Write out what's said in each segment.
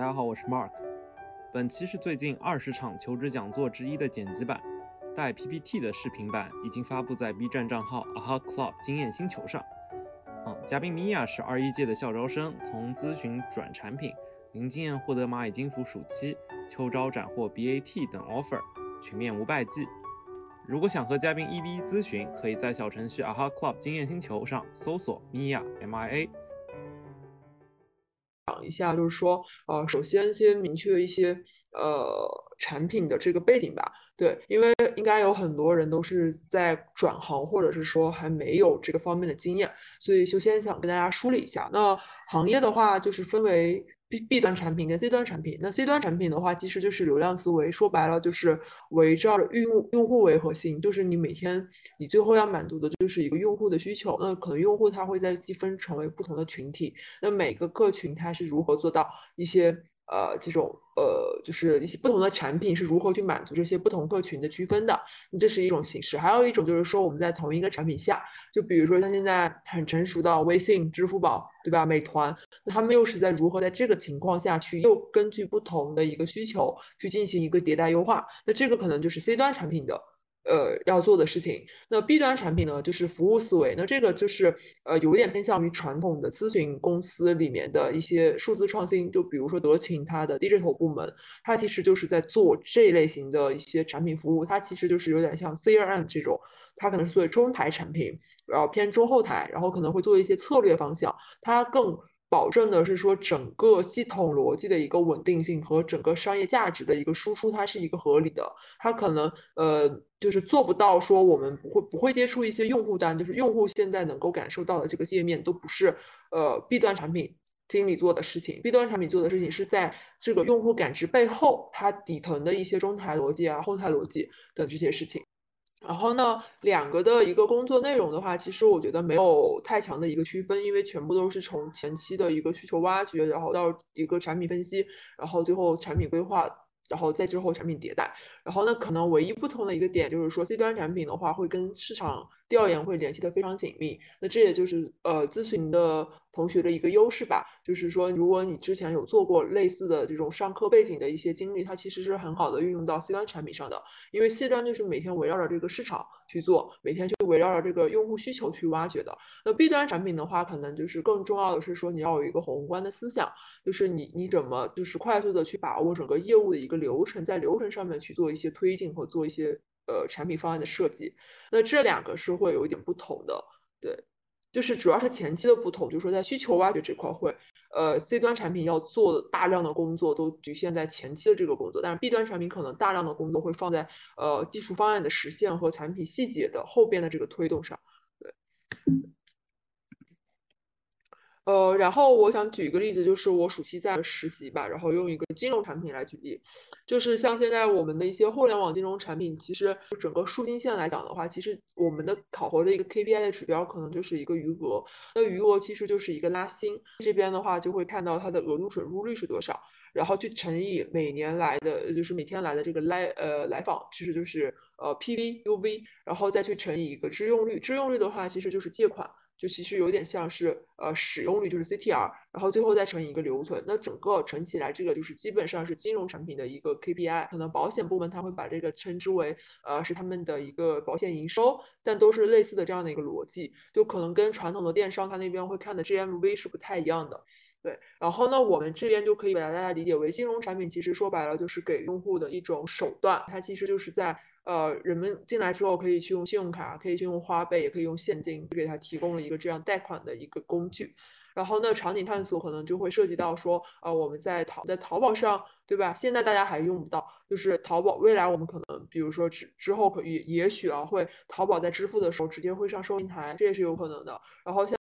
大家好，我是 Mark。本期是最近二十场求职讲座之一的剪辑版，带 PPT 的视频版已经发布在 B 站账号 Aha Club 经验星球上。嗯，嘉宾 Mia 是二一届的校招生，从咨询转产品，零经验获得蚂蚁金服暑期、秋招斩获 BAT 等 offer，群面无败绩。如果想和嘉宾一 v 一咨询，可以在小程序 Aha Club 经验星球上搜索 Mia MIA。讲一下，就是说，呃，首先先明确一些呃产品的这个背景吧。对，因为应该有很多人都是在转行，或者是说还没有这个方面的经验，所以首先想跟大家梳理一下。那行业的话，就是分为。B B 端产品跟 C 端产品，那 C 端产品的话，其实就是流量思维，说白了就是围绕着用用户为核心，就是你每天你最后要满足的就是一个用户的需求。那可能用户他会在细分成为不同的群体，那每个个群他是如何做到一些。呃，这种呃，就是一些不同的产品是如何去满足这些不同客群的区分的，这是一种形式。还有一种就是说，我们在同一个产品下，就比如说像现在很成熟的微信、支付宝，对吧？美团，那他们又是在如何在这个情况下去，又根据不同的一个需求去进行一个迭代优化？那这个可能就是 C 端产品的。呃，要做的事情，那 B 端产品呢，就是服务思维。那这个就是呃，有点偏向于传统的咨询公司里面的一些数字创新。就比如说德勤，它的 digital 部门，它其实就是在做这类型的一些产品服务。它其实就是有点像 CRM 这种，它可能是作为中台产品，然后偏中后台，然后可能会做一些策略方向。它更保证的是说整个系统逻辑的一个稳定性和整个商业价值的一个输出，它是一个合理的。它可能呃。就是做不到说我们不会不会接触一些用户端，就是用户现在能够感受到的这个界面都不是呃 B 端产品经理做的事情，B 端产品做的事情是在这个用户感知背后，它底层的一些中台逻辑啊、后台逻辑等这些事情。然后呢，两个的一个工作内容的话，其实我觉得没有太强的一个区分，因为全部都是从前期的一个需求挖掘，然后到一个产品分析，然后最后产品规划。然后再之后产品迭代，然后呢，可能唯一不同的一个点就是说，C 端产品的话会跟市场调研会联系的非常紧密，那这也就是呃咨询的。同学的一个优势吧，就是说，如果你之前有做过类似的这种上课背景的一些经历，它其实是很好的运用到 C 端产品上的。因为 C 端就是每天围绕着这个市场去做，每天就围绕着这个用户需求去挖掘的。那 B 端产品的话，可能就是更重要的是说，你要有一个宏观的思想，就是你你怎么就是快速的去把握整个业务的一个流程，在流程上面去做一些推进和做一些呃产品方案的设计。那这两个是会有一点不同的，对。就是主要是前期的不同，就是说在需求挖掘这块会，呃，C 端产品要做大量的工作都局限在前期的这个工作，但是 B 端产品可能大量的工作会放在呃技术方案的实现和产品细节的后边的这个推动上，对。呃，然后我想举一个例子，就是我暑期在实习吧，然后用一个金融产品来举例，就是像现在我们的一些互联网金融产品，其实整个数金线来讲的话，其实我们的考核的一个 KPI 的指标可能就是一个余额，那余额其实就是一个拉新，这边的话就会看到它的额度准入率是多少，然后去乘以每年来的，就是每天来的这个来呃来访，其实就是呃 PV UV，然后再去乘以一个支用率，支用率的话其实就是借款。就其实有点像是呃使用率就是 CTR，然后最后再乘以一个留存，那整个乘起来这个就是基本上是金融产品的一个 KPI。可能保险部门他会把这个称之为呃是他们的一个保险营收，但都是类似的这样的一个逻辑，就可能跟传统的电商他那边会看的 GMV 是不太一样的。对，然后呢我们这边就可以把大家理解为金融产品，其实说白了就是给用户的一种手段，它其实就是在。呃，人们进来之后可以去用信用卡，可以去用花呗，也可以用现金，就给他提供了一个这样贷款的一个工具。然后呢，场景探索可能就会涉及到说，呃，我们在淘在淘宝上，对吧？现在大家还用不到，就是淘宝未来我们可能，比如说之之后可也也许啊，会淘宝在支付的时候直接会上收银台，这也是有可能的。然后像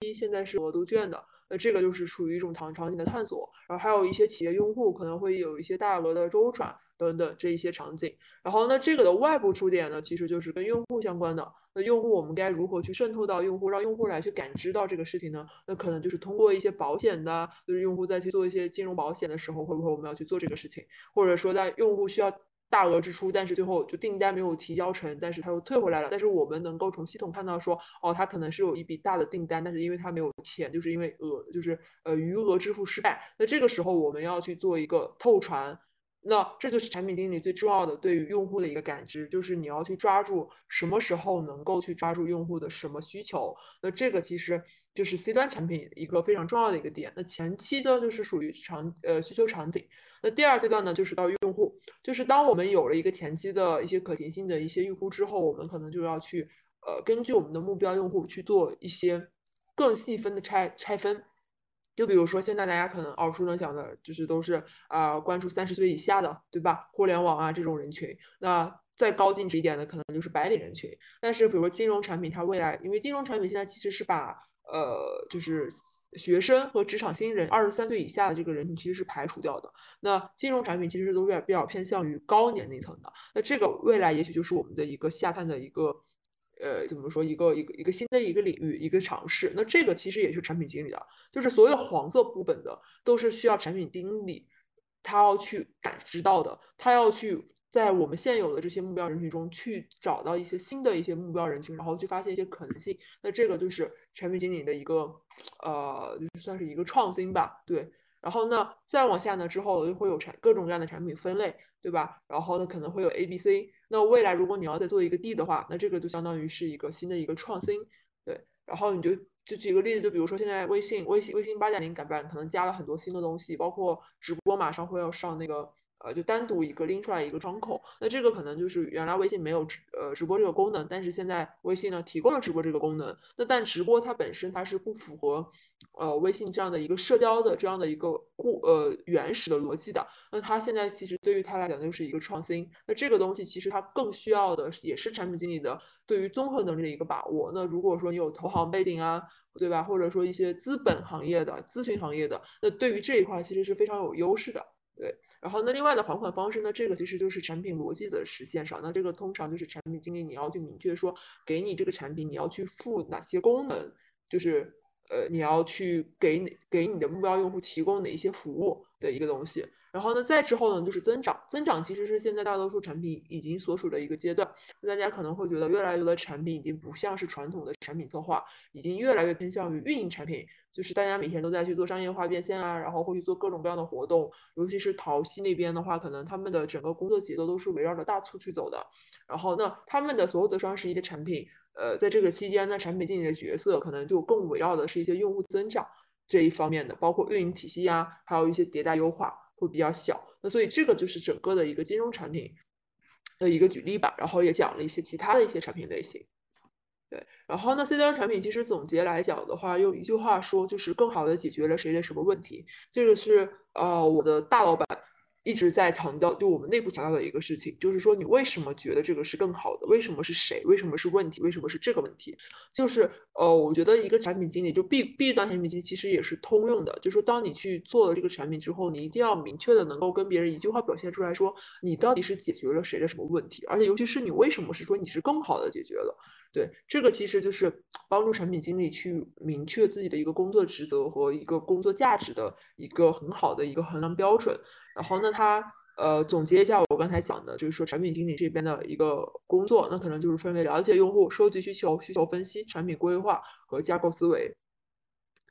一现在是额度券的，那这个就是属于一种场场景的探索。然后还有一些企业用户可能会有一些大额的周转。等等这一些场景，然后呢，这个的外部触点呢，其实就是跟用户相关的。那用户我们该如何去渗透到用户，让用户来去感知到这个事情呢？那可能就是通过一些保险的，就是用户在去做一些金融保险的时候，会不会我们要去做这个事情？或者说在用户需要大额支出，但是最后就订单没有提交成，但是他又退回来了。但是我们能够从系统看到说，哦，他可能是有一笔大的订单，但是因为他没有钱，就是因为额就是呃余额支付失败。那这个时候我们要去做一个透传，那这就是产品经理最重要的对于用户的一个感知，就是你要去抓住什么时候能够去抓住用户的什么需求。那这个其实就是 C 端产品一个非常重要的一个点。那前期呢就是属于场呃需求场景。那第二阶段呢，就是到用户，就是当我们有了一个前期的一些可行性的一些预估之后，我们可能就要去，呃，根据我们的目标用户去做一些更细分的拆拆分。就比如说现在大家可能耳熟能详的，就是都是啊关注三十岁以下的，对吧？互联网啊这种人群。那再高净值一点的，可能就是白领人群。但是比如说金融产品，它未来因为金融产品现在其实是把呃就是。学生和职场新人，二十三岁以下的这个人群其实是排除掉的。那金融产品其实都是比较偏向于高年龄层的。那这个未来也许就是我们的一个下探的一个，呃，怎么说一个一个一个新的一个领域一个尝试。那这个其实也是产品经理的，就是所有黄色部分的都是需要产品经理他要去感知到的，他要去。在我们现有的这些目标人群中去找到一些新的一些目标人群，然后去发现一些可能性。那这个就是产品经理的一个，呃，就算是一个创新吧，对。然后呢，再往下呢之后就会有产各种各样的产品分类，对吧？然后呢可能会有 A、B、C。那未来如果你要再做一个 D 的话，那这个就相当于是一个新的一个创新，对。然后你就就举个例子，就比如说现在微信微信微信八点零改版，可能加了很多新的东西，包括直播马上会要上那个。呃，就单独一个拎出来一个窗口，那这个可能就是原来微信没有直呃直播这个功能，但是现在微信呢提供了直播这个功能。那但直播它本身它是不符合呃微信这样的一个社交的这样的一个固呃原始的逻辑的。那它现在其实对于它来讲就是一个创新。那这个东西其实它更需要的也是产品经理的对于综合能力的一个把握。那如果说你有投行背景啊，对吧？或者说一些资本行业的、咨询行业的，那对于这一块其实是非常有优势的，对。然后那另外的还款方式呢？这个其实就是产品逻辑的实现上。那这个通常就是产品经理你要去明确说，给你这个产品你要去付哪些功能，就是呃你要去给给你的目标用户提供哪一些服务的一个东西。然后呢，再之后呢就是增长，增长其实是现在大多数产品已经所属的一个阶段。大家可能会觉得越来越多的产品已经不像是传统的产品策划，已经越来越偏向于运营产品。就是大家每天都在去做商业化变现啊，然后会去做各种各样的活动，尤其是淘系那边的话，可能他们的整个工作节奏都是围绕着大促去走的。然后那他们的所有的双十一的产品，呃，在这个期间呢，产品经理的角色可能就更围绕的是一些用户增长这一方面的，包括运营体系呀，还有一些迭代优化会比较小。那所以这个就是整个的一个金融产品的一个举例吧，然后也讲了一些其他的一些产品类型。对，然后呢，C 端产品其实总结来讲的话，用一句话说，就是更好的解决了谁的什么问题。这个是呃，我的大老板。一直在强调，就我们内部强调的一个事情，就是说你为什么觉得这个是更好的？为什么是谁？为什么是问题？为什么是这个问题？就是呃，我觉得一个产品经理就 B B 端产品经理其实也是通用的，就是说当你去做了这个产品之后，你一定要明确的能够跟别人一句话表现出来说，你到底是解决了谁的什么问题？而且尤其是你为什么是说你是更好的解决了？对，这个其实就是帮助产品经理去明确自己的一个工作职责和一个工作价值的一个很好的一个衡量标准。然后呢，他呃总结一下我刚才讲的，就是说产品经理这边的一个工作，那可能就是分为了解用户、收集需求、需求分析、产品规划和架构思维。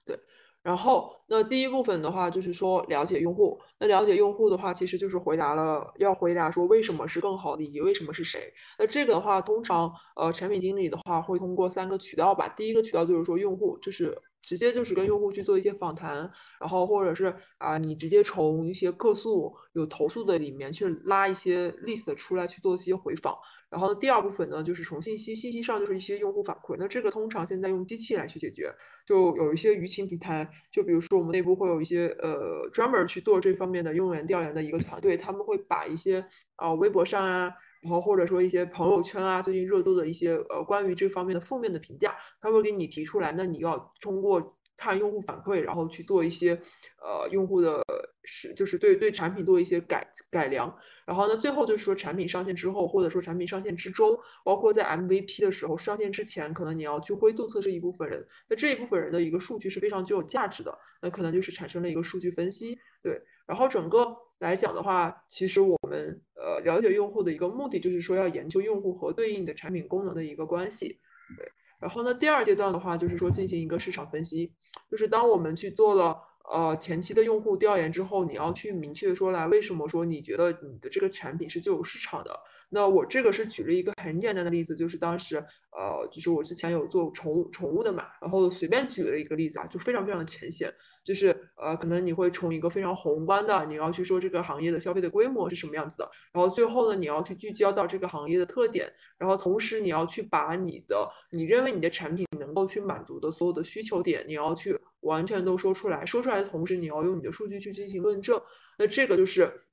对，然后那第一部分的话就是说了解用户，那了解用户的话，其实就是回答了要回答说为什么是更好的，以及为什么是谁。那这个的话，通常呃产品经理的话会通过三个渠道吧，第一个渠道就是说用户就是。直接就是跟用户去做一些访谈，然后或者是啊，你直接从一些客诉有投诉的里面去拉一些 list 出来去做一些回访。然后第二部分呢，就是从信息信息上就是一些用户反馈。那这个通常现在用机器来去解决，就有一些舆情平台，就比如说我们内部会有一些呃专门去做这方面的用户调研的一个团队，他们会把一些啊微博上啊。然后或者说一些朋友圈啊，最近热度的一些呃关于这方面的负面的评价，他会给你提出来，那你要通过看用户反馈，然后去做一些呃用户的是就是对对产品做一些改改良。然后呢，最后就是说产品上线之后，或者说产品上线之中，包括在 MVP 的时候上线之前，可能你要去灰度测试一部分人，那这一部分人的一个数据是非常具有价值的，那可能就是产生了一个数据分析。对，然后整个来讲的话，其实我们呃了解用户的一个目的就是说要研究用户和对应的产品功能的一个关系。对，然后呢，第二阶段的话就是说进行一个市场分析，就是当我们去做了。呃，前期的用户调研之后，你要去明确说来，为什么说你觉得你的这个产品是具有市场的？那我这个是举了一个很简单的例子，就是当时，呃，就是我之前有做宠物宠物的嘛，然后随便举了一个例子啊，就非常非常的浅显，就是呃，可能你会从一个非常宏观的，你要去说这个行业的消费的规模是什么样子的，然后最后呢，你要去聚焦到这个行业的特点，然后同时你要去把你的你认为你的产品能够去满足的所有的需求点，你要去完全都说出来，说出来的同时，你要用你的数据去进行论证，那这个就是。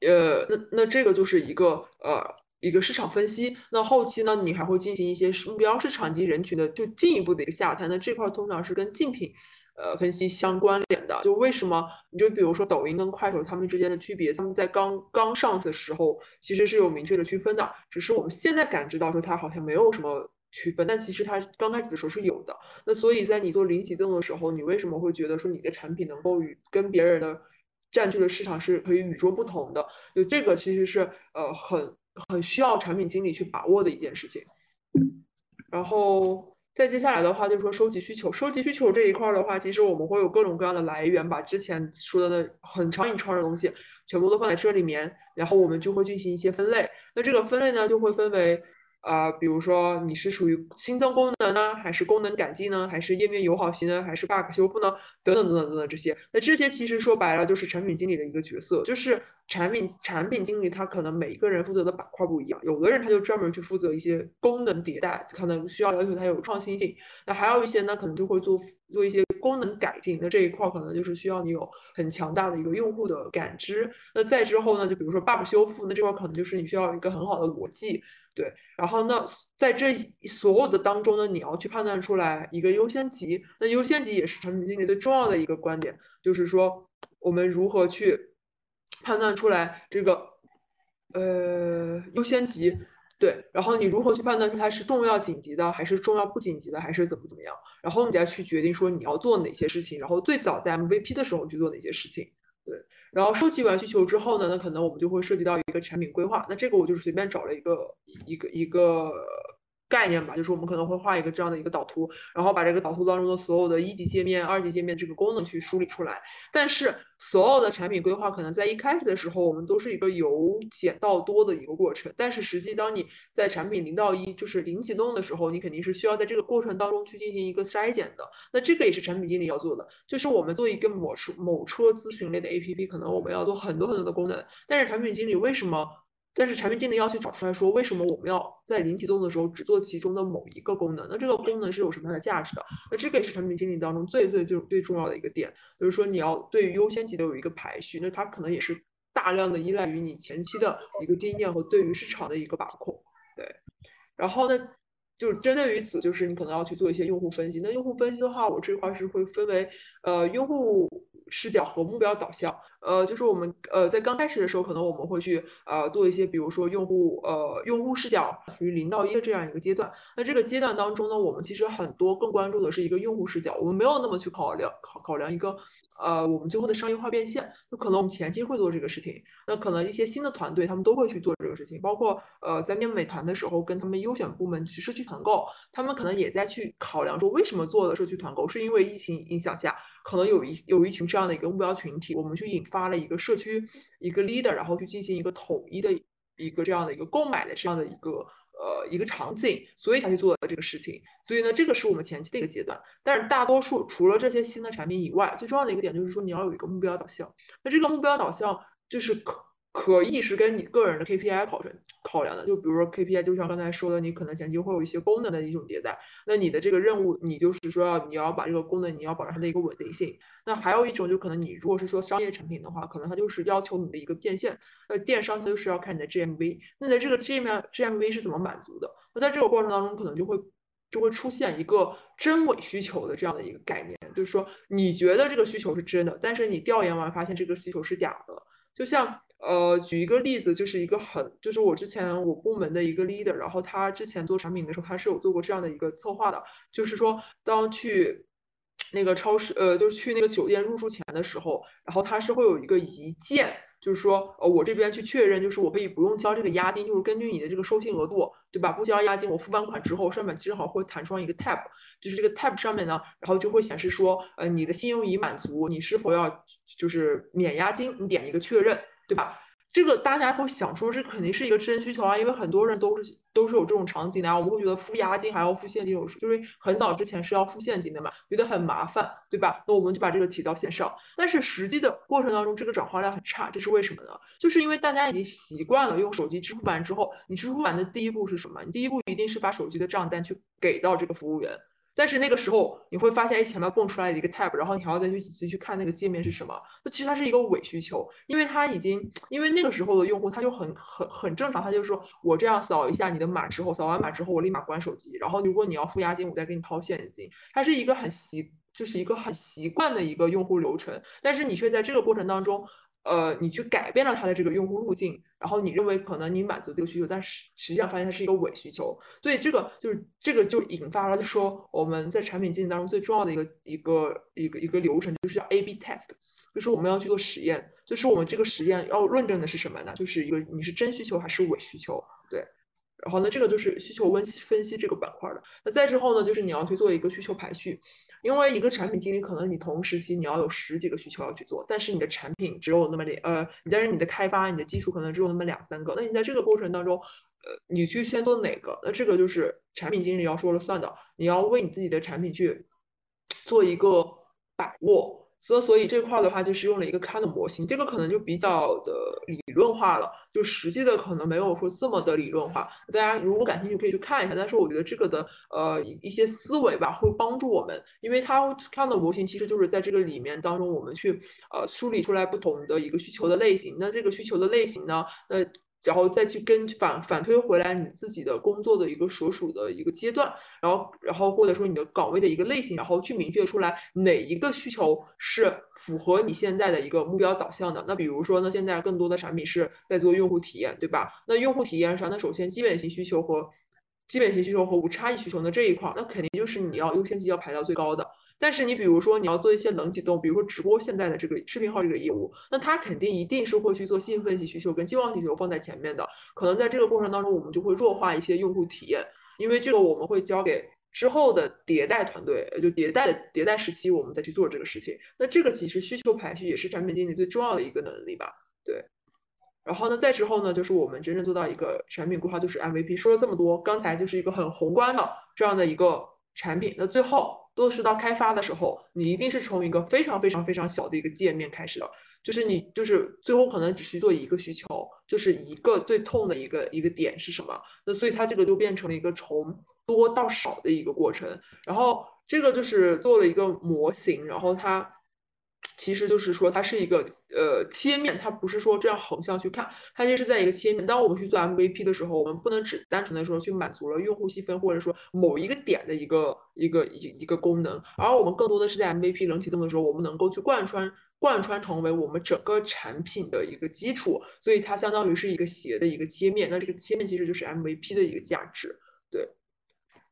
呃，那那这个就是一个呃一个市场分析。那后期呢，你还会进行一些目标市场及人群的就进一步的一个下探。那这块通常是跟竞品呃分析相关联的。就为什么？你就比如说抖音跟快手他们之间的区别，他们在刚刚上的时候其实是有明确的区分的，只是我们现在感知到说它好像没有什么区分，但其实它刚开始的时候是有的。那所以在你做零启动的时候，你为什么会觉得说你的产品能够与跟别人的占据的市场是可以与众不同的，就这个其实是呃很很需要产品经理去把握的一件事情。然后再接下来的话，就是说收集需求，收集需求这一块的话，其实我们会有各种各样的来源，把之前说的很长一串的东西全部都放在这里面，然后我们就会进行一些分类。那这个分类呢，就会分为。啊，比如说你是属于新增功能呢，还是功能改进呢，还是页面友好型呢，还是 bug 修复呢？等等等等等等这些，那这些其实说白了就是产品经理的一个角色，就是产品产品经理他可能每一个人负责的板块不一样，有的人他就专门去负责一些功能迭代，可能需要要求他有创新性，那还有一些呢，可能就会做做一些功能改进，那这一块可能就是需要你有很强大的一个用户的感知，那再之后呢，就比如说 bug 修复，那这块可能就是你需要一个很好的逻辑。对，然后那在这所有的当中呢，你要去判断出来一个优先级。那优先级也是产品经理最重要的一个观点，就是说我们如何去判断出来这个呃优先级。对，然后你如何去判断出它是重要紧急的，还是重要不紧急的，还是怎么怎么样？然后你再去决定说你要做哪些事情，然后最早在 MVP 的时候去做哪些事情。对。然后收集完需求之后呢，那可能我们就会涉及到一个产品规划。那这个我就是随便找了一个一个一个。概念吧，就是我们可能会画一个这样的一个导图，然后把这个导图当中的所有的一级界面、二级界面这个功能去梳理出来。但是所有的产品规划可能在一开始的时候，我们都是一个由简到多的一个过程。但是实际当你在产品零到一，就是零启动的时候，你肯定是需要在这个过程当中去进行一个筛减的。那这个也是产品经理要做的，就是我们做一个某车某车咨询类的 APP，可能我们要做很多很多的功能，但是产品经理为什么？但是产品经理要去找出来说，为什么我们要在零启动的时候只做其中的某一个功能？那这个功能是有什么样的价值的？那这个也是产品经理当中最最最最重要的一个点，就是说你要对于优先级的有一个排序。那它可能也是大量的依赖于你前期的一个经验和对于市场的一个把控。对，然后呢，就是针对于此，就是你可能要去做一些用户分析。那用户分析的话，我这块是会分为呃用户。视角和目标导向，呃，就是我们呃在刚开始的时候，可能我们会去呃做一些，比如说用户呃用户视角属于零到一的这样一个阶段。那这个阶段当中呢，我们其实很多更关注的是一个用户视角，我们没有那么去考量考考量一个。呃，我们最后的商业化变现，那可能我们前期会做这个事情，那可能一些新的团队他们都会去做这个事情，包括呃在面美团的时候，跟他们优选部门去社区团购，他们可能也在去考量说，为什么做的社区团购，是因为疫情影响下，可能有一有一群这样的一个目标群体，我们去引发了一个社区一个 leader，然后去进行一个统一的一个这样的一个购买的这样的一个。呃，一个场景，所以他去做了这个事情。所以呢，这个是我们前期的一个阶段。但是大多数除了这些新的产品以外，最重要的一个点就是说，你要有一个目标导向。那这个目标导向就是可。可以是跟你个人的 KPI 考成考量的，就比如说 KPI，就像刚才说的，你可能前期会有一些功能的一种迭代，那你的这个任务，你就是说要你要把这个功能，你要保证它的一个稳定性。那还有一种，就可能你如果是说商业产品的话，可能它就是要求你的一个变现，呃，电商它就是要看你的 GMV，那在这个 GM GMV 是怎么满足的？那在这个过程当中，可能就会就会出现一个真伪需求的这样的一个概念，就是说你觉得这个需求是真的，但是你调研完发现这个需求是假的。就像呃，举一个例子，就是一个很，就是我之前我部门的一个 leader，然后他之前做产品的时候，他是有做过这样的一个策划的，就是说当去那个超市，呃，就是去那个酒店入住前的时候，然后他是会有一个一键。就是说，呃，我这边去确认，就是我可以不用交这个押金，就是根据你的这个收信额度，对吧？不交押金，我付完款之后，上面正好会弹出一个 tab，就是这个 tab 上面呢，然后就会显示说，呃，你的信用已满足，你是否要就是免押金？你点一个确认，对吧？这个大家会想说，这肯定是一个真需求啊，因为很多人都是都是有这种场景的啊。我们会觉得付押金还要付现金，有就是很早之前是要付现金的嘛，觉得很麻烦，对吧？那我们就把这个提到线上，但是实际的过程当中，这个转化量很差，这是为什么呢？就是因为大家已经习惯了用手机支付完之后，你支付完的第一步是什么？你第一步一定是把手机的账单去给到这个服务员。但是那个时候你会发现，哎，前面蹦出来一个 tab，然后你还要再去仔细去看那个界面是什么。那其实它是一个伪需求，因为它已经，因为那个时候的用户他就很很很正常，他就说我这样扫一下你的码之后，扫完码之后我立马关手机，然后如果你要付押金，我再给你掏现金。它是一个很习，就是一个很习惯的一个用户流程。但是你却在这个过程当中。呃，你去改变了它的这个用户路径，然后你认为可能你满足这个需求，但是实际上发现它是一个伪需求，所以这个就是这个就引发了就说我们在产品经理当中最重要的一个一个一个一个流程，就是叫 A/B test，就是我们要去做实验，就是我们这个实验要论证的是什么呢？就是一个你是真需求还是伪需求，对。然后呢，这个就是需求分析分析这个板块的。那再之后呢，就是你要去做一个需求排序。因为一个产品经理可能你同时期你要有十几个需求要去做，但是你的产品只有那么两呃，但是你的开发你的技术可能只有那么两三个，那你在这个过程当中，呃，你去先做哪个？那这个就是产品经理要说了算的，你要为你自己的产品去做一个把握。所所以这块的话，就是用了一个 kind 的模型，这个可能就比较的理论化了，就实际的可能没有说这么的理论化。大家如果感兴趣可以去看一下，但是我觉得这个的呃一些思维吧，会帮助我们，因为它 kind 的模型其实就是在这个里面当中，我们去呃梳理出来不同的一个需求的类型。那这个需求的类型呢，那。然后再去跟反反推回来你自己的工作的一个所属的一个阶段，然后然后或者说你的岗位的一个类型，然后去明确出来哪一个需求是符合你现在的一个目标导向的。那比如说呢，现在更多的产品是在做用户体验，对吧？那用户体验上，那首先基本型需求和基本型需求和无差异需求的这一块，那肯定就是你要优先级要排到最高的。但是你比如说你要做一些冷启动，比如说直播现在的这个视频号这个业务，那它肯定一定是会去做兴奋性需求跟期望需求放在前面的。可能在这个过程当中，我们就会弱化一些用户体验，因为这个我们会交给之后的迭代团队，就迭代的迭代时期，我们再去做这个事情。那这个其实需求排序也是产品经理最重要的一个能力吧？对。然后呢，再之后呢，就是我们真正做到一个产品规划，就是 MVP。说了这么多，刚才就是一个很宏观的这样的一个产品，那最后。落实到开发的时候，你一定是从一个非常非常非常小的一个界面开始的，就是你就是最后可能只是做一个需求，就是一个最痛的一个一个点是什么？那所以它这个就变成了一个从多到少的一个过程，然后这个就是做了一个模型，然后它。其实就是说，它是一个呃切面，它不是说这样横向去看，它其实是在一个切面。当我们去做 MVP 的时候，我们不能只单纯的说去满足了用户细分，或者说某一个点的一个一个一一个功能，而我们更多的是在 MVP 冷启动的时候，我们能够去贯穿贯穿成为我们整个产品的一个基础，所以它相当于是一个斜的一个切面。那这个切面其实就是 MVP 的一个价值，对。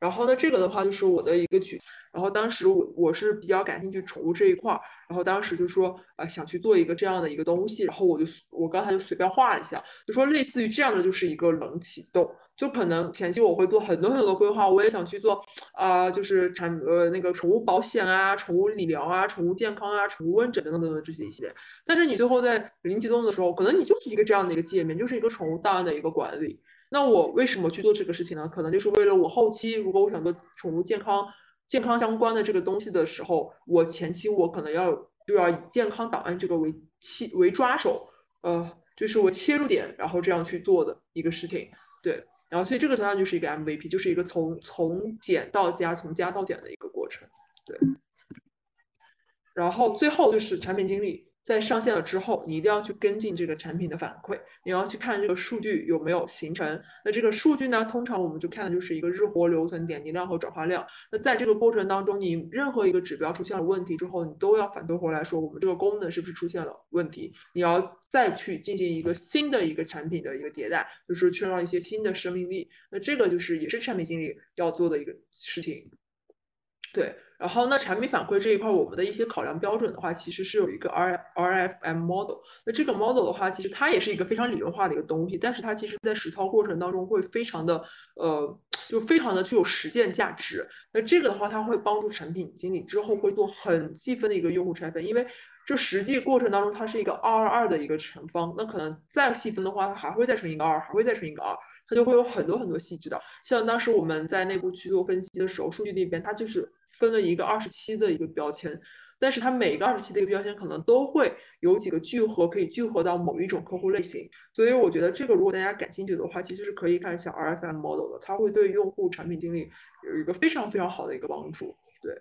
然后呢，这个的话就是我的一个举。然后当时我我是比较感兴趣宠物这一块儿，然后当时就说呃想去做一个这样的一个东西，然后我就我刚才就随便画了一下，就说类似于这样的就是一个冷启动，就可能前期我会做很多很多规划，我也想去做啊，就是产呃那个宠物保险啊、宠物理疗啊、宠物健康啊、宠物问诊等等等等这些一些，但是你最后在零启动的时候，可能你就是一个这样的一个界面，就是一个宠物档案的一个管理。那我为什么去做这个事情呢？可能就是为了我后期如果我想做宠物健康、健康相关的这个东西的时候，我前期我可能要就要以健康档案这个为切为抓手，呃，就是我切入点，然后这样去做的一个事情。对，然后所以这个相当于就是一个 MVP，就是一个从从简到加、从加到减的一个过程。对，然后最后就是产品经理。在上线了之后，你一定要去跟进这个产品的反馈，你要去看这个数据有没有形成。那这个数据呢，通常我们就看的就是一个日活、留存、点击量和转化量。那在这个过程当中，你任何一个指标出现了问题之后，你都要反推回来说，我们这个功能是不是出现了问题？你要再去进行一个新的一个产品的一个迭代，就是创造一些新的生命力。那这个就是也是产品经理要做的一个事情，对。然后那产品反馈这一块，我们的一些考量标准的话，其实是有一个 R R F M model。那这个 model 的话，其实它也是一个非常理论化的一个东西，但是它其实在实操过程当中会非常的呃，就非常的具有实践价值。那这个的话，它会帮助产品经理之后会做很细分的一个用户拆分，因为这实际过程当中它是一个二二二的一个乘方，那可能再细分的话，它还会再乘一个二，还会再乘一个二，它就会有很多很多细致的。像当时我们在内部去做分析的时候，数据那边它就是。分了一个二十七的一个标签，但是它每个二十七的一个标签可能都会有几个聚合，可以聚合到某一种客户类型。所以我觉得这个如果大家感兴趣的话，其实是可以看一下 RFM model 的，它会对用户产品经理有一个非常非常好的一个帮助。对，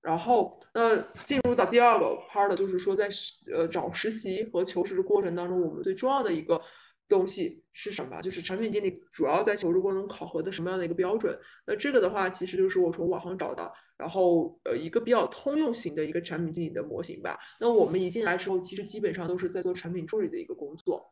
然后那进入到第二个 part，就是说在呃找实习和求职的过程当中，我们最重要的一个。东西是什么？就是产品经理主要在求职过程中考核的什么样的一个标准？那这个的话，其实就是我从网上找的，然后呃一个比较通用型的一个产品经理的模型吧。那我们一进来之后，其实基本上都是在做产品助理的一个工作，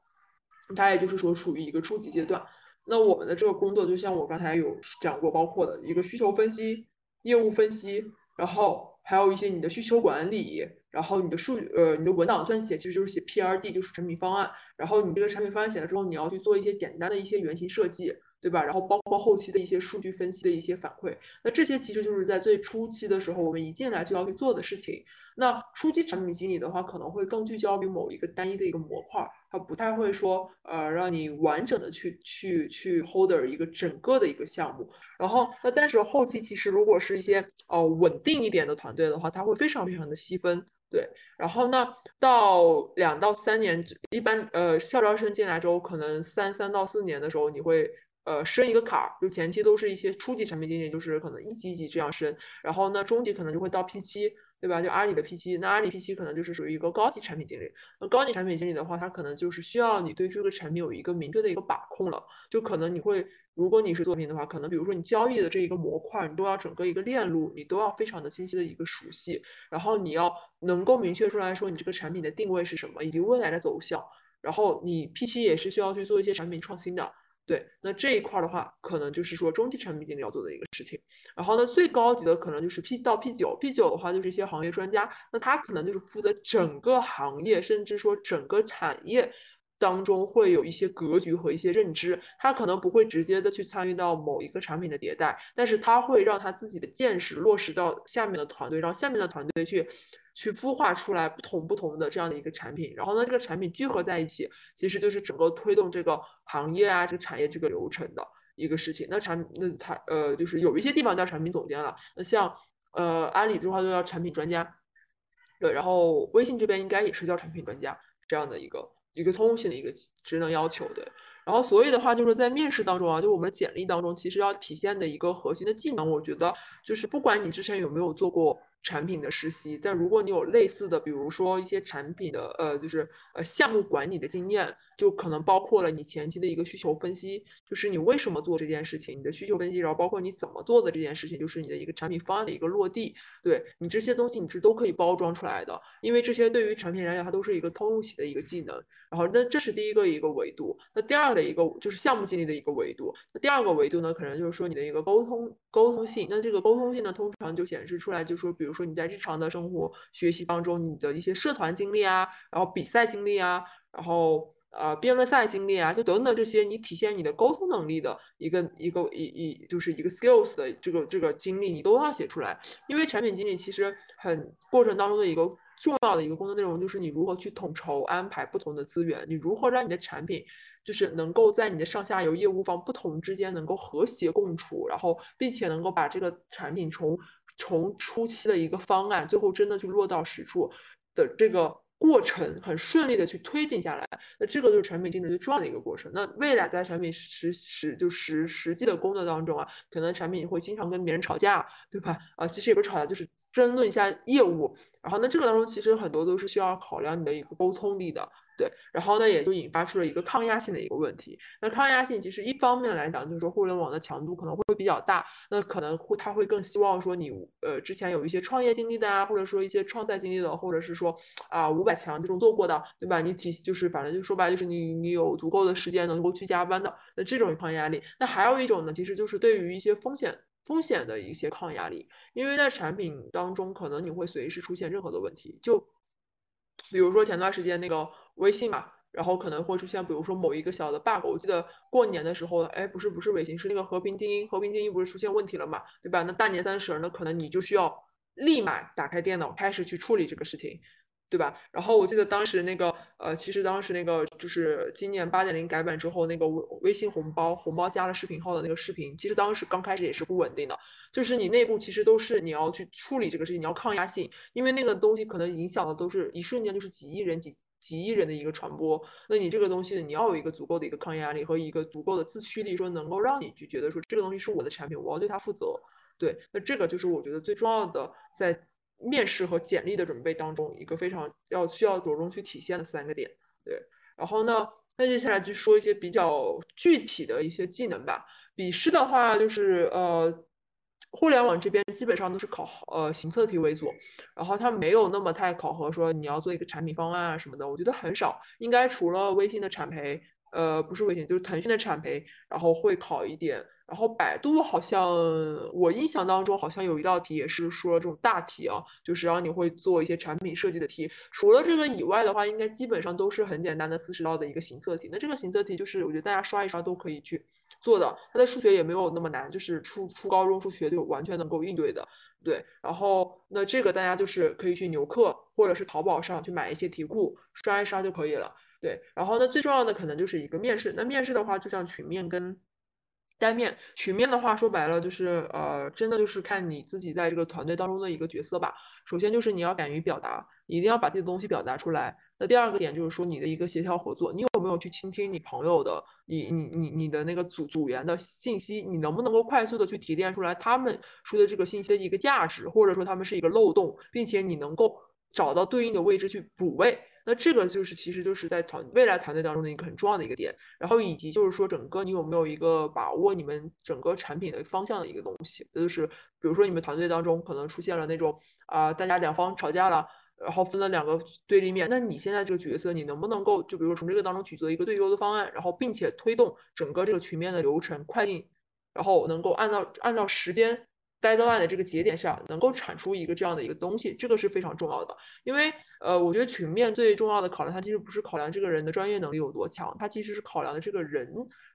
它也就是说处于一个初级阶段。那我们的这个工作就像我刚才有讲过，包括的一个需求分析、业务分析，然后还有一些你的需求管理。然后你的数，呃，你的文档撰写其实就是写 P R D，就是产品方案。然后你这个产品方案写了之后，你要去做一些简单的一些原型设计，对吧？然后包括后期的一些数据分析的一些反馈。那这些其实就是在最初期的时候，我们一进来就要去做的事情。那初期产品经理的话，可能会更聚焦于某一个单一的一个模块，他不太会说，呃，让你完整的去去去 holder 一个整个的一个项目。然后，那但是后期其实如果是一些呃稳定一点的团队的话，他会非常非常的细分。对，然后呢，到两到三年，一般呃校招生进来之后，可能三三到四年的时候，你会呃升一个坎儿，就前期都是一些初级产品经理，就是可能一级一级这样升，然后呢，中级可能就会到 P 七。对吧？就阿里的 P 七，那阿里 P 七可能就是属于一个高级产品经理。那高级产品经理的话，他可能就是需要你对这个产品有一个明确的一个把控了。就可能你会，如果你是作品的话，可能比如说你交易的这一个模块，你都要整个一个链路，你都要非常的清晰的一个熟悉。然后你要能够明确出来说你这个产品的定位是什么，以及未来的走向。然后你 P 七也是需要去做一些产品创新的。对，那这一块的话，可能就是说中级产品经理要做的一个事情。然后呢，最高级的可能就是 P 到 P 九，P 九的话就是一些行业专家，那他可能就是负责整个行业，甚至说整个产业当中会有一些格局和一些认知。他可能不会直接的去参与到某一个产品的迭代，但是他会让他自己的见识落实到下面的团队，让下面的团队去。去孵化出来不同不同的这样的一个产品，然后呢，这个产品聚合在一起，其实就是整个推动这个行业啊，这个产业这个流程的一个事情。那产那它呃，就是有一些地方叫产品总监了，那像呃阿里的话就叫产品专家，对，然后微信这边应该也是叫产品专家这样的一个一个通用性的一个职能要求，对。然后所以的话，就是在面试当中啊，就我们简历当中，其实要体现的一个核心的技能，我觉得就是不管你之前有没有做过。产品的实习，但如果你有类似的，比如说一些产品的呃，就是呃项目管理的经验，就可能包括了你前期的一个需求分析，就是你为什么做这件事情，你的需求分析，然后包括你怎么做的这件事情，就是你的一个产品方案的一个落地，对你这些东西你是都可以包装出来的，因为这些对于产品来讲，它都是一个通用型的一个技能。然后那这是第一个一个维度，那第二的一个就是项目经理的一个维度，那第二个维度呢，可能就是说你的一个沟通沟通性，那这个沟通性呢，通常就显示出来，就是说，比如说你在日常的生活学习当中，你的一些社团经历啊，然后比赛经历啊，然后呃辩论赛经历啊，就等等这些，你体现你的沟通能力的一个一个一一就是一个 skills 的这个这个经历，你都要写出来，因为产品经理其实很过程当中的一个。重要的一个工作内容就是你如何去统筹安排不同的资源，你如何让你的产品就是能够在你的上下游业务方不同之间能够和谐共处，然后并且能够把这个产品从从初期的一个方案，最后真的去落到实处的这个过程很顺利的去推进下来。那这个就是产品经理最重要的一个过程。那未来在产品实实就实实际的工作当中啊，可能产品会经常跟别人吵架，对吧？啊，其实也不是吵架，就是。争论一下业务。然后那，这个当中其实很多都是需要考量你的一个沟通力的。对，然后呢，也就引发出了一个抗压性的一个问题。那抗压性其实一方面来讲，就是说互联网的强度可能会比较大，那可能会他会更希望说你呃之前有一些创业经历的啊，或者说一些创赛经历的，或者是说啊五百强这种做过的，对吧？你体就是反正就说白就是你你有足够的时间能够去加班的，那这种抗压力。那还有一种呢，其实就是对于一些风险风险的一些抗压力，因为在产品当中可能你会随时出现任何的问题，就比如说前段时间那个。微信嘛，然后可能会出现，比如说某一个小的 bug。我记得过年的时候，哎，不是不是微信，是那个和平精英，和平精英不是出现问题了嘛，对吧？那大年三十，那可能你就需要立马打开电脑，开始去处理这个事情。对吧？然后我记得当时那个，呃，其实当时那个就是今年八点零改版之后，那个微微信红包红包加了视频号的那个视频，其实当时刚开始也是不稳定的，就是你内部其实都是你要去处理这个事情，你要抗压性，因为那个东西可能影响的都是一瞬间就是几亿人几几亿人的一个传播，那你这个东西你要有一个足够的一个抗压力和一个足够的自驱力，说能够让你去觉得说这个东西是我的产品，我要对它负责。对，那这个就是我觉得最重要的在。面试和简历的准备当中，一个非常要需要着重去体现的三个点，对。然后呢，那接下来就说一些比较具体的一些技能吧。笔试的话，就是呃，互联网这边基本上都是考呃行测题为主，然后它没有那么太考核说你要做一个产品方案啊什么的，我觉得很少，应该除了微信的产培，呃，不是微信，就是腾讯的产培，然后会考一点。然后百度好像我印象当中好像有一道题也是说这种大题啊，就是让你会做一些产品设计的题。除了这个以外的话，应该基本上都是很简单的四十道的一个行测题。那这个行测题就是我觉得大家刷一刷都可以去做的，它的数学也没有那么难，就是初初高中数学就完全能够应对的。对，然后那这个大家就是可以去牛课或者是淘宝上去买一些题库刷一刷就可以了。对，然后呢最重要的可能就是一个面试。那面试的话，就像群面跟。单面曲面的话，说白了就是，呃，真的就是看你自己在这个团队当中的一个角色吧。首先就是你要敢于表达，一定要把自己的东西表达出来。那第二个点就是说你的一个协调合作，你有没有去倾听你朋友的，你你你你的那个组组员的信息，你能不能够快速的去提炼出来他们说的这个信息的一个价值，或者说他们是一个漏洞，并且你能够找到对应的位置去补位。那这个就是，其实就是在团未来团队当中的一个很重要的一个点，然后以及就是说，整个你有没有一个把握你们整个产品的方向的一个东西，就是比如说你们团队当中可能出现了那种啊，大家两方吵架了，然后分了两个对立面，那你现在这个角色，你能不能够就比如说从这个当中取得一个最优的方案，然后并且推动整个这个群面的流程快进，然后能够按照按照时间。Deadline 的这个节点上能够产出一个这样的一个东西，这个是非常重要的。因为呃，我觉得群面最重要的考量，它其实不是考量这个人的专业能力有多强，它其实是考量的这个人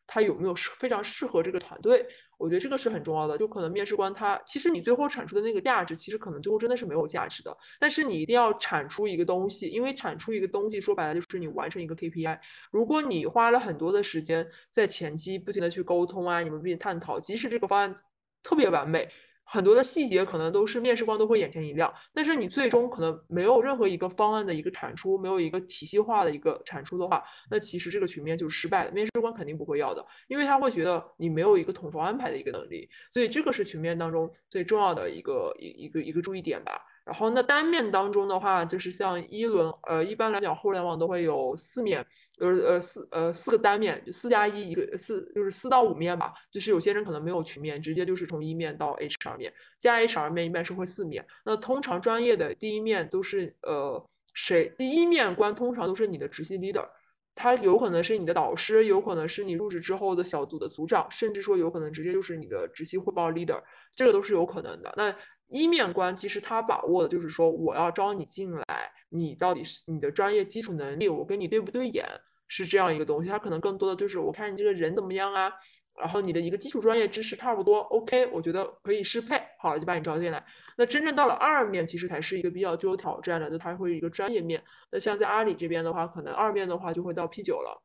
他有没有适非常适合这个团队。我觉得这个是很重要的。就可能面试官他其实你最后产出的那个价值，其实可能最后真的是没有价值的。但是你一定要产出一个东西，因为产出一个东西说白了就是你完成一个 KPI。如果你花了很多的时间在前期不停的去沟通啊，你们并探讨，即使这个方案特别完美。很多的细节可能都是面试官都会眼前一亮，但是你最终可能没有任何一个方案的一个产出，没有一个体系化的一个产出的话，那其实这个群面就是失败的。面试官肯定不会要的，因为他会觉得你没有一个统筹安排的一个能力，所以这个是群面当中最重要的一个一一个一个注意点吧。然后那单面当中的话，就是像一轮，呃，一般来讲互联网都会有四面，就是呃四呃四个单面，就四加一一个四，就是四到五面吧。就是有些人可能没有群面，直接就是从一面到 HR 面加 HR 面，一般是会四面。那通常专业的第一面都是呃谁？第一面官通常都是你的直系 leader，他有可能是你的导师，有可能是你入职之后的小组的组长，甚至说有可能直接就是你的直系汇报 leader，这个都是有可能的。那一面关其实他把握的就是说，我要招你进来，你到底是你的专业基础能力，我跟你对不对眼，是这样一个东西。他可能更多的就是我看你这个人怎么样啊，然后你的一个基础专业知识差不多，OK，我觉得可以适配，好了就把你招进来。那真正到了二面，其实才是一个比较具有挑战的，就它会一个专业面。那像在阿里这边的话，可能二面的话就会到 P 九了。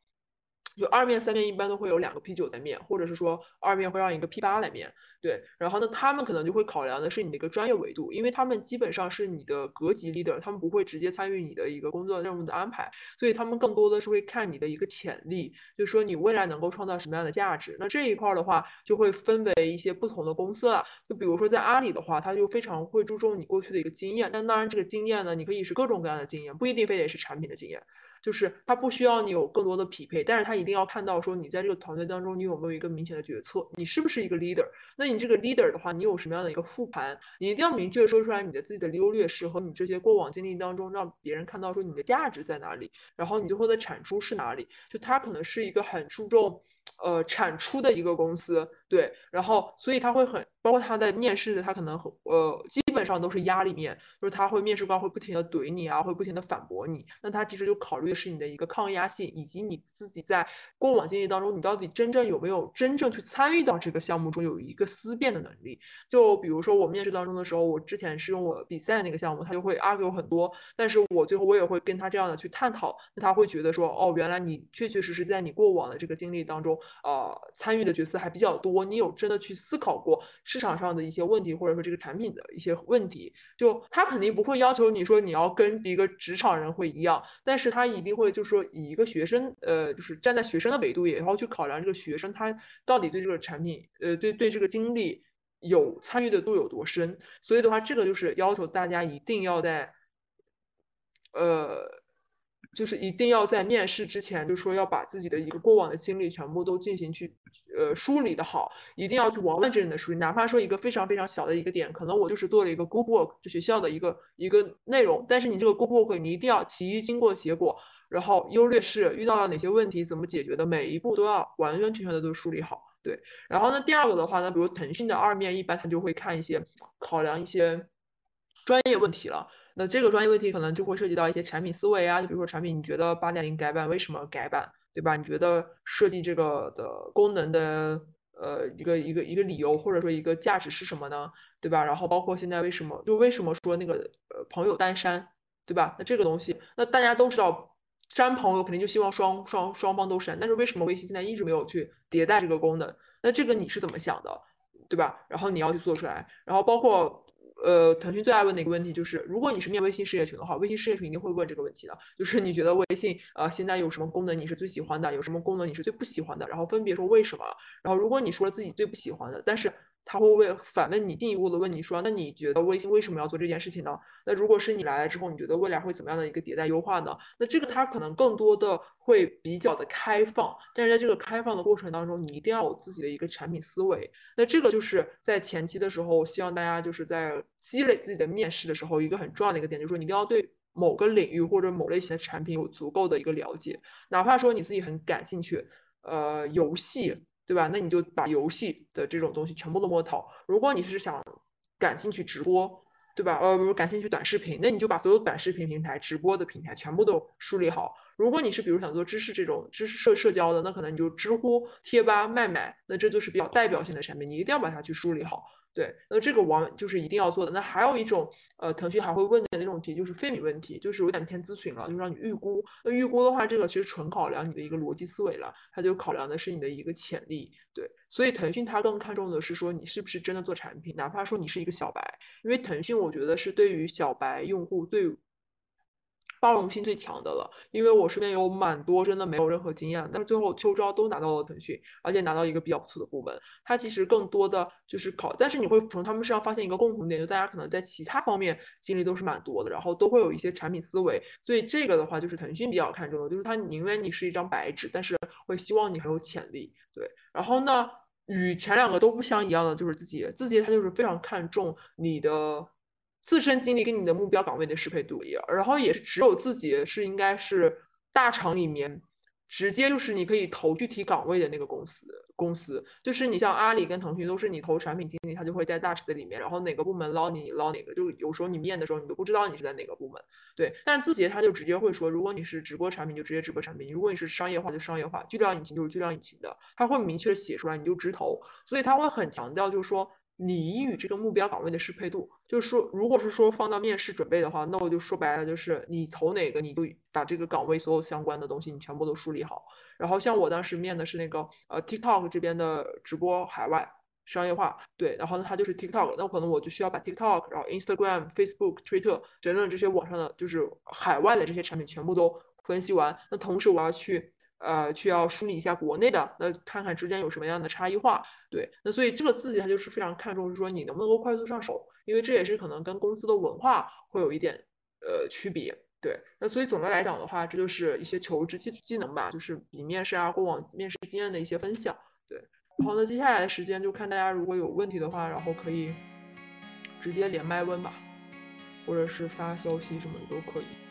就二面三面一般都会有两个 P 九在面，或者是说二面会让一个 P 八来面。对，然后呢，他们可能就会考量的是你的一个专业维度，因为他们基本上是你的阁级 leader，他们不会直接参与你的一个工作任务的安排，所以他们更多的是会看你的一个潜力，就是说你未来能够创造什么样的价值。那这一块的话，就会分为一些不同的公司了。就比如说在阿里的话，他就非常会注重你过去的一个经验，但当然这个经验呢，你可以是各种各样的经验，不一定非得是产品的经验。就是他不需要你有更多的匹配，但是他一一定要看到说你在这个团队当中你有没有一个明显的决策，你是不是一个 leader？那你这个 leader 的话，你有什么样的一个复盘？你一定要明确说出来你的自己的优劣势和你这些过往经历当中，让别人看到说你的价值在哪里，然后你最后的产出是哪里？就他可能是一个很注重。呃，产出的一个公司，对，然后所以他会很，包括他的面试，他可能，呃，基本上都是压力面，就是他会面试官会不停的怼你啊，会不停的反驳你，那他其实就考虑的是你的一个抗压性，以及你自己在过往经历当中，你到底真正有没有真正去参与到这个项目中，有一个思辨的能力。就比如说我面试当中的时候，我之前是用我比赛那个项目，他就会 argue 很多，但是我最后我也会跟他这样的去探讨，那他会觉得说，哦，原来你确确实实在你过往的这个经历当中。呃，参与的角色还比较多，你有真的去思考过市场上的一些问题，或者说这个产品的一些问题？就他肯定不会要求你说你要跟一个职场人会一样，但是他一定会就是说以一个学生，呃，就是站在学生的维度，也要去考量这个学生他到底对这个产品，呃，对对这个经历有参与的度有多深。所以的话，这个就是要求大家一定要在，呃。就是一定要在面试之前，就说要把自己的一个过往的经历全部都进行去呃梳理的好，一定要去完完整整的梳理。哪怕说一个非常非常小的一个点，可能我就是做了一个 group work，就学校的一个一个内容，但是你这个 group work 你一定要其一经过结果，然后优劣势遇到了哪些问题，怎么解决的，每一步都要完完全全的都梳理好。对，然后呢，第二个的话呢，比如腾讯的二面，一般他就会看一些考量一些专业问题了。那这个专业问题可能就会涉及到一些产品思维啊，就比如说产品，你觉得八点零改版为什么改版，对吧？你觉得设计这个的功能的呃一个一个一个理由或者说一个价值是什么呢？对吧？然后包括现在为什么就为什么说那个呃朋友单删，对吧？那这个东西，那大家都知道删朋友肯定就希望双双双方都删，但是为什么微信现在一直没有去迭代这个功能？那这个你是怎么想的，对吧？然后你要去做出来，然后包括。呃，腾讯最爱问的一个问题就是，如果你是面微信事业群的话，微信事业群一定会问这个问题的，就是你觉得微信呃现在有什么功能你是最喜欢的，有什么功能你是最不喜欢的，然后分别说为什么。然后如果你说了自己最不喜欢的，但是他会问反问你进一步的问你说，那你觉得微信为什么要做这件事情呢？那如果是你来了之后，你觉得未来会怎么样的一个迭代优化呢？那这个它可能更多的会比较的开放，但是在这个开放的过程当中，你一定要有自己的一个产品思维。那这个就是在前期的时候，希望大家就是在积累自己的面试的时候，一个很重要的一个点，就是说你一定要对某个领域或者某类型的产品有足够的一个了解，哪怕说你自己很感兴趣，呃，游戏。对吧？那你就把游戏的这种东西全部都摸透。如果你是想感兴趣直播，对吧？呃，比如感兴趣短视频，那你就把所有短视频平台、直播的平台全部都梳理好。如果你是比如想做知识这种知识社社交的，那可能你就知乎、贴吧、卖卖，那这就是比较代表性的产品，你一定要把它去梳理好。对，那这个往就是一定要做的。那还有一种，呃，腾讯还会问的那种题，就是费米问题，就是有点偏咨询了，就是让你预估。那预估的话，这个其实纯考量你的一个逻辑思维了，它就考量的是你的一个潜力。对，所以腾讯它更看重的是说你是不是真的做产品，哪怕说你是一个小白，因为腾讯我觉得是对于小白用户最。包容性最强的了，因为我身边有蛮多真的没有任何经验，但是最后秋招都拿到了腾讯，而且拿到一个比较不错的部门。它其实更多的就是考，但是你会从他们身上发现一个共同点，就大家可能在其他方面经历都是蛮多的，然后都会有一些产品思维。所以这个的话就是腾讯比较看重的，就是他宁愿你是一张白纸，但是会希望你很有潜力。对，然后呢，与前两个都不相一样的就是字节，字节它就是非常看重你的。自身经历跟你的目标岗位的适配度一样，然后也是只有自己是应该是大厂里面直接就是你可以投具体岗位的那个公司。公司就是你像阿里跟腾讯都是你投产品经理，他就会在大厂的里面，然后哪个部门捞你捞哪个，就是有时候你面的时候你都不知道你是在哪个部门。对，但字节他就直接会说，如果你是直播产品就直接直播产品，如果你是商业化就商业化，巨量引擎就是巨量引擎的，他会明确写出来，你就直投。所以他会很强调就是说。你与这个目标岗位的适配度。就是说，如果是说放到面试准备的话，那我就说白了，就是你投哪个，你就把这个岗位所有相关的东西你全部都梳理好。然后像我当时面的是那个呃 TikTok 这边的直播海外商业化，对，然后呢它就是 TikTok，那可能我就需要把 TikTok，然后 Instagram、Facebook、Twitter 等等这些网上的就是海外的这些产品全部都分析完。那同时我要去。呃，去要梳理一下国内的，那看看之间有什么样的差异化，对，那所以这个自己它就是非常看重，是说你能不能够快速上手，因为这也是可能跟公司的文化会有一点呃区别，对，那所以总的来讲的话，这就是一些求职技技能吧，就是比面试啊过往面试经验的一些分享，对，然后呢，接下来的时间就看大家如果有问题的话，然后可以直接连麦问吧，或者是发消息什么的都可以。